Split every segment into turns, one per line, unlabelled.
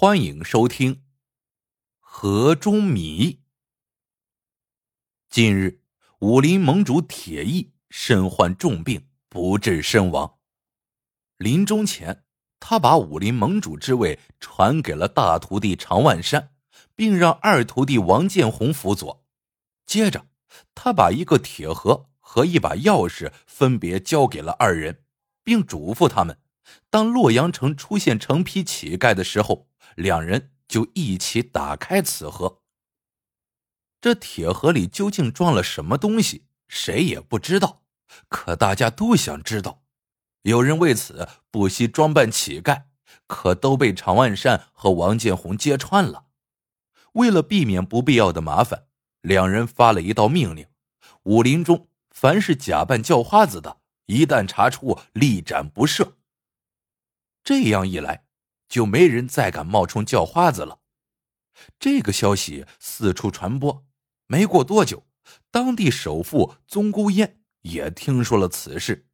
欢迎收听《河中谜》。近日，武林盟主铁翼身患重病，不治身亡。临终前，他把武林盟主之位传给了大徒弟常万山，并让二徒弟王建宏辅佐。接着，他把一个铁盒和一把钥匙分别交给了二人，并嘱咐他们：当洛阳城出现成批乞丐的时候。两人就一起打开此盒。这铁盒里究竟装了什么东西，谁也不知道。可大家都想知道。有人为此不惜装扮乞丐，可都被常万山和王建红揭穿了。为了避免不必要的麻烦，两人发了一道命令：武林中凡是假扮叫花子的，一旦查出，立斩不赦。这样一来。就没人再敢冒充叫花子了。这个消息四处传播，没过多久，当地首富宗姑烟也听说了此事。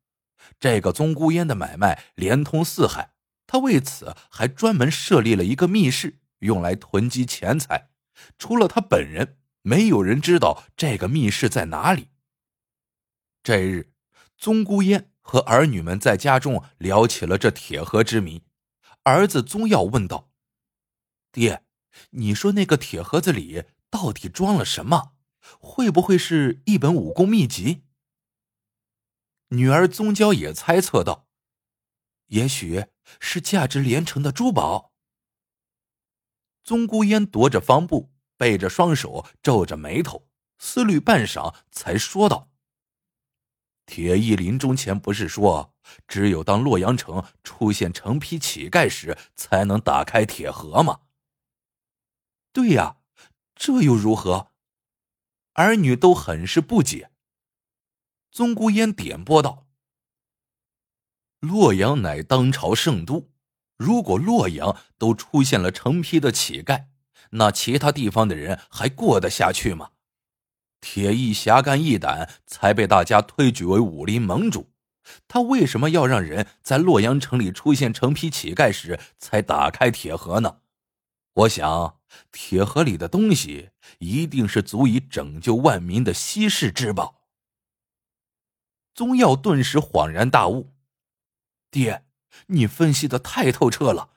这个宗姑烟的买卖连通四海，他为此还专门设立了一个密室，用来囤积钱财。除了他本人，没有人知道这个密室在哪里。这日，宗姑烟和儿女们在家中聊起了这铁盒之谜。儿子宗耀问道：“爹，你说那个铁盒子里到底装了什么？会不会是一本武功秘籍？”女儿宗娇也猜测道：“也许是价值连城的珠宝。”宗姑烟踱着方步，背着双手，皱着眉头，思虑半晌，才说道。铁翼临终前不是说，只有当洛阳城出现成批乞丐时，才能打开铁盒吗？对呀，这又如何？儿女都很是不解。宗姑烟点拨道：“洛阳乃当朝圣都，如果洛阳都出现了成批的乞丐，那其他地方的人还过得下去吗？”铁翼侠肝义胆，才被大家推举为武林盟主。他为什么要让人在洛阳城里出现成批乞丐时才打开铁盒呢？我想，铁盒里的东西一定是足以拯救万民的稀世之宝。宗耀顿时恍然大悟：“爹，你分析的太透彻了。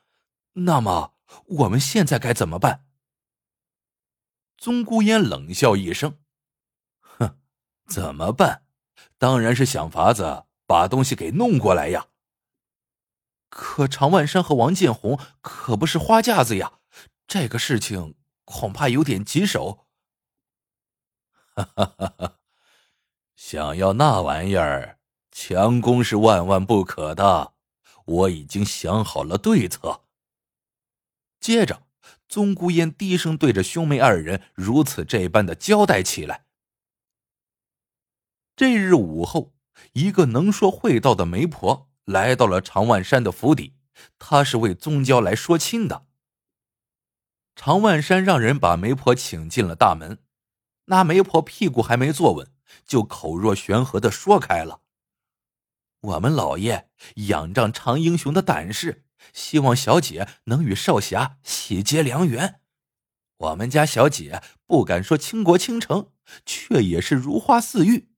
那么，我们现在该怎么办？”宗姑烟冷笑一声。怎么办？当然是想法子把东西给弄过来呀。可常万山和王建红可不是花架子呀，这个事情恐怕有点棘手。哈哈哈哈想要那玩意儿，强攻是万万不可的。我已经想好了对策。接着，宗姑烟低声对着兄妹二人如此这般的交代起来。这日午后，一个能说会道的媒婆来到了常万山的府邸，她是为宗娇来说亲的。常万山让人把媒婆请进了大门，那媒婆屁股还没坐稳，就口若悬河的说开了：“我们老爷仰仗常英雄的胆识，希望小姐能与少侠喜结良缘。我们家小姐不敢说倾国倾城，却也是如花似玉。”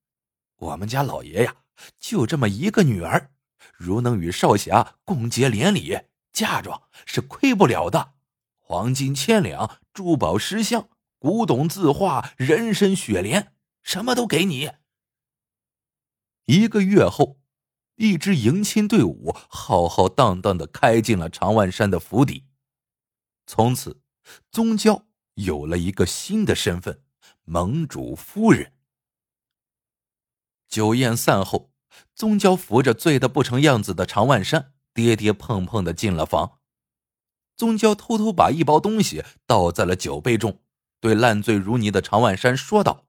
我们家老爷呀，就这么一个女儿，如能与少侠共结连理，嫁妆是亏不了的，黄金千两，珠宝十箱，古董字画，人参雪莲，什么都给你。一个月后，一支迎亲队伍浩浩荡荡的开进了常万山的府邸，从此，宗娇有了一个新的身份——盟主夫人。酒宴散后，宗娇扶着醉得不成样子的常万山，跌跌碰碰的进了房。宗娇偷偷把一包东西倒在了酒杯中，对烂醉如泥的常万山说道：“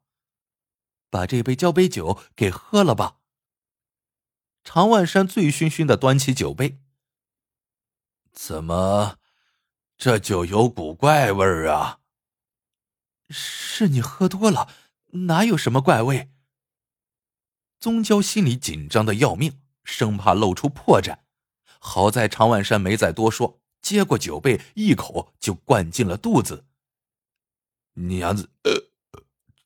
把这杯交杯酒给喝了吧。”常万山醉醺醺的端起酒杯，怎么，这酒有股怪味儿啊？是你喝多了，哪有什么怪味？宗娇心里紧张的要命，生怕露出破绽。好在常万山没再多说，接过酒杯，一口就灌进了肚子。娘子，呃，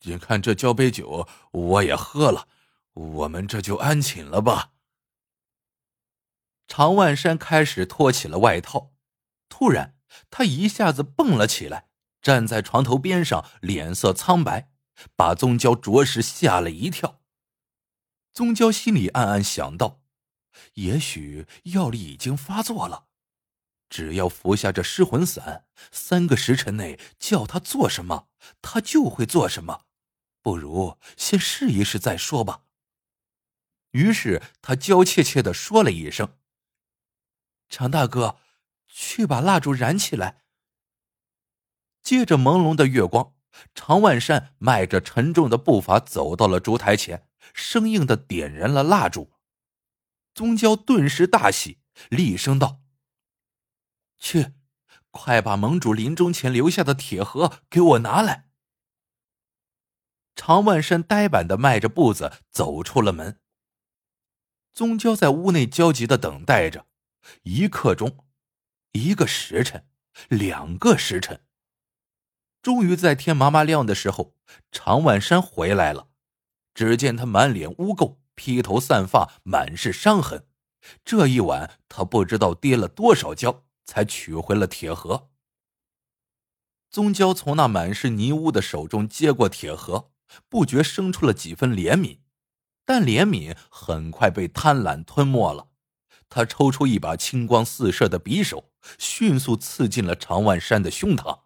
你看这交杯酒我也喝了，我们这就安寝了吧。常万山开始脱起了外套，突然他一下子蹦了起来，站在床头边上，脸色苍白，把宗娇着实吓了一跳。宗娇心里暗暗想到：也许药力已经发作了，只要服下这失魂散，三个时辰内叫他做什么，他就会做什么。不如先试一试再说吧。于是他娇怯怯的说了一声。常大哥，去把蜡烛燃起来。借着朦胧的月光，常万山迈着沉重的步伐走到了烛台前，生硬的点燃了蜡烛。宗娇顿时大喜，厉声道：“去，快把盟主临终前留下的铁盒给我拿来！”常万山呆板的迈着步子走出了门。宗娇在屋内焦急的等待着。一刻钟，一个时辰，两个时辰。终于在天麻麻亮的时候，常万山回来了。只见他满脸污垢，披头散发，满是伤痕。这一晚，他不知道跌了多少跤，才取回了铁盒。宗娇从那满是泥污的手中接过铁盒，不觉生出了几分怜悯，但怜悯很快被贪婪吞没了。他抽出一把青光四射的匕首，迅速刺进了常万山的胸膛。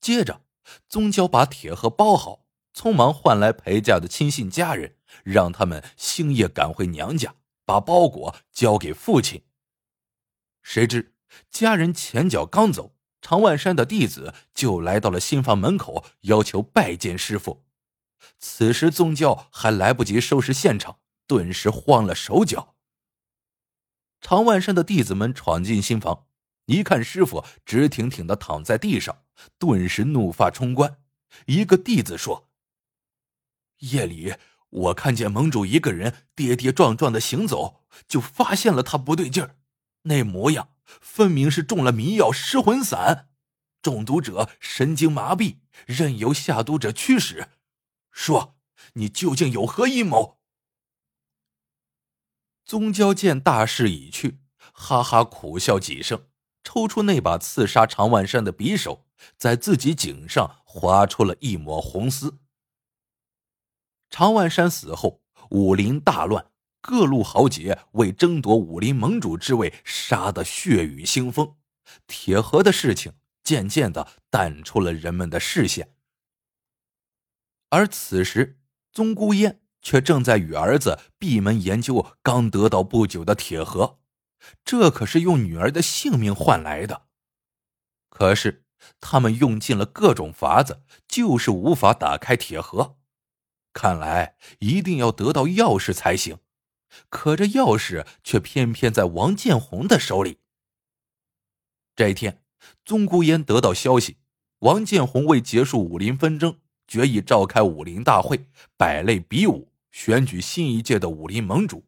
接着，宗娇把铁盒包好，匆忙唤来陪嫁的亲信家人，让他们星夜赶回娘家，把包裹交给父亲。谁知家人前脚刚走，常万山的弟子就来到了新房门口，要求拜见师傅。此时，宗教还来不及收拾现场，顿时慌了手脚。常万山的弟子们闯进新房，一看师傅直挺挺的躺在地上，顿时怒发冲冠。一个弟子说：“夜里我看见盟主一个人跌跌撞撞的行走，就发现了他不对劲儿，那模样分明是中了迷药失魂散，中毒者神经麻痹，任由下毒者驱使。说，你究竟有何阴谋？”宗娇见大势已去，哈哈苦笑几声，抽出那把刺杀常万山的匕首，在自己颈上划出了一抹红丝。常万山死后，武林大乱，各路豪杰为争夺武林盟主之位，杀得血雨腥风。铁盒的事情渐渐的淡出了人们的视线。而此时，宗姑烟。却正在与儿子闭门研究刚得到不久的铁盒，这可是用女儿的性命换来的。可是他们用尽了各种法子，就是无法打开铁盒。看来一定要得到钥匙才行。可这钥匙却偏偏在王建红的手里。这一天，宗姑烟得到消息，王建红为结束武林纷争。决意召开武林大会，百类比武，选举新一届的武林盟主。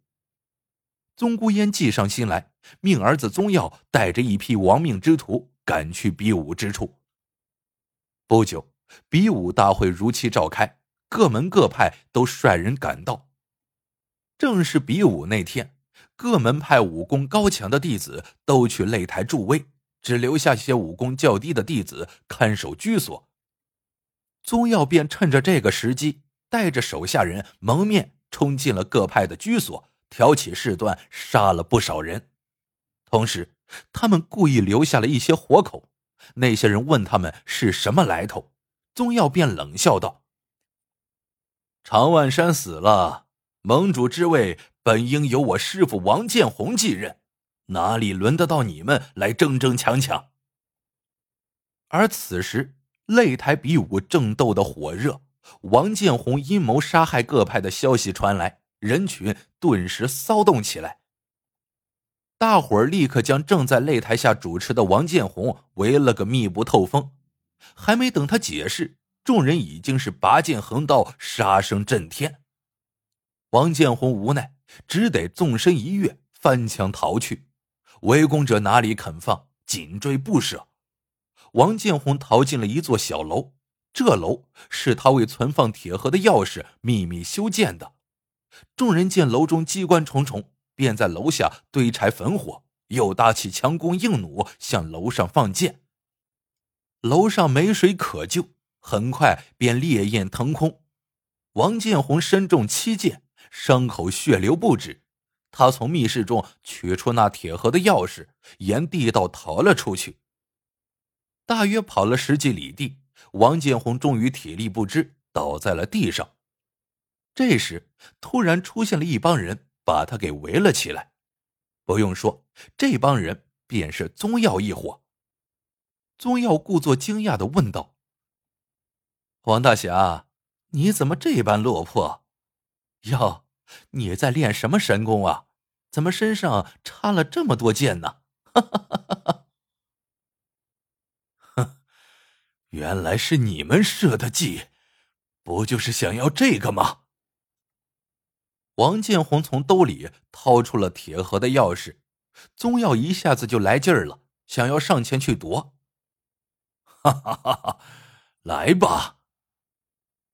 宗姑烟计上心来，命儿子宗耀带着一批亡命之徒赶去比武之处。不久，比武大会如期召开，各门各派都率人赶到。正是比武那天，各门派武功高强的弟子都去擂台助威，只留下些武功较低的弟子看守居所。宗耀便趁着这个时机，带着手下人蒙面冲进了各派的居所，挑起事端，杀了不少人。同时，他们故意留下了一些活口。那些人问他们是什么来头，宗耀便冷笑道：“常万山死了，盟主之位本应由我师父王建宏继任，哪里轮得到你们来争争抢抢？”而此时。擂台比武正斗得火热，王建宏阴谋杀害各派的消息传来，人群顿时骚动起来。大伙儿立刻将正在擂台下主持的王建宏围了个密不透风。还没等他解释，众人已经是拔剑横刀，杀声震天。王建红无奈，只得纵身一跃，翻墙逃去。围攻者哪里肯放，紧追不舍。王建红逃进了一座小楼，这楼是他为存放铁盒的钥匙秘密修建的。众人见楼中机关重重，便在楼下堆柴焚火，又搭起强弓硬弩向楼上放箭。楼上没水可救，很快便烈焰腾空。王建红身中七箭，伤口血流不止。他从密室中取出那铁盒的钥匙，沿地道逃了出去。大约跑了十几里地，王建红终于体力不支，倒在了地上。这时，突然出现了一帮人，把他给围了起来。不用说，这帮人便是宗耀一伙。宗耀故作惊讶的问道：“王大侠，你怎么这般落魄？哟，你在练什么神功啊？怎么身上插了这么多箭呢？”哈哈哈哈哈！哼，原来是你们设的计，不就是想要这个吗？王建红从兜里掏出了铁盒的钥匙，宗耀一下子就来劲儿了，想要上前去夺。哈哈哈哈！来吧！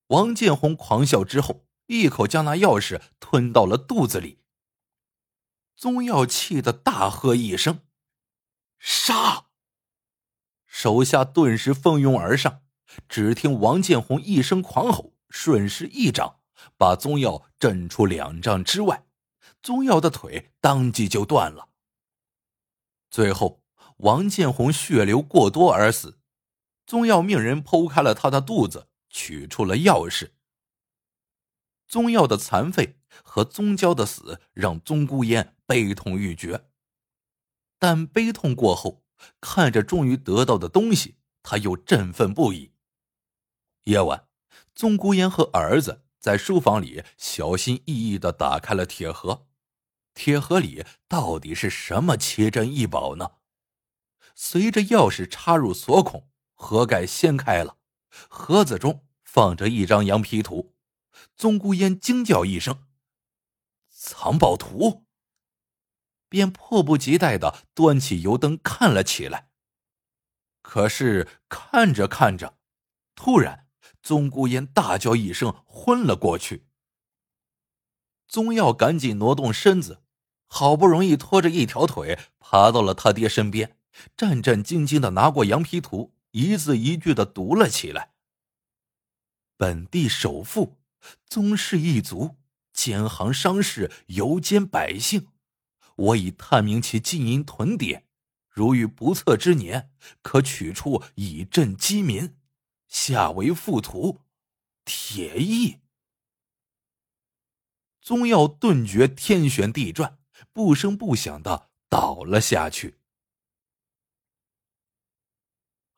王建红狂笑之后，一口将那钥匙吞到了肚子里。宗耀气得大喝一声：“杀！”手下顿时蜂拥而上，只听王建红一声狂吼，顺势一掌。把宗耀震出两丈之外，宗耀的腿当即就断了。最后，王建红血流过多而死。宗耀命人剖开了他的肚子，取出了钥匙。宗耀的残废和宗娇的死让宗孤烟悲痛欲绝，但悲痛过后，看着终于得到的东西，他又振奋不已。夜晚，宗孤烟和儿子。在书房里小心翼翼的打开了铁盒，铁盒里到底是什么奇珍异宝呢？随着钥匙插入锁孔，盒盖掀开了，盒子中放着一张羊皮图。宗孤烟惊叫一声：“藏宝图！”便迫不及待的端起油灯看了起来。可是看着看着，突然。宗孤烟大叫一声，昏了过去。宗耀赶紧挪动身子，好不容易拖着一条腿爬到了他爹身边，战战兢兢的拿过羊皮图，一字一句的读了起来：“本地首富，宗氏一族，兼行商事，游兼百姓。我已探明其金银囤点，如遇不测之年，可取出以赈饥民。”下为附图，铁翼。宗耀顿觉天旋地转，不声不响的倒了下去。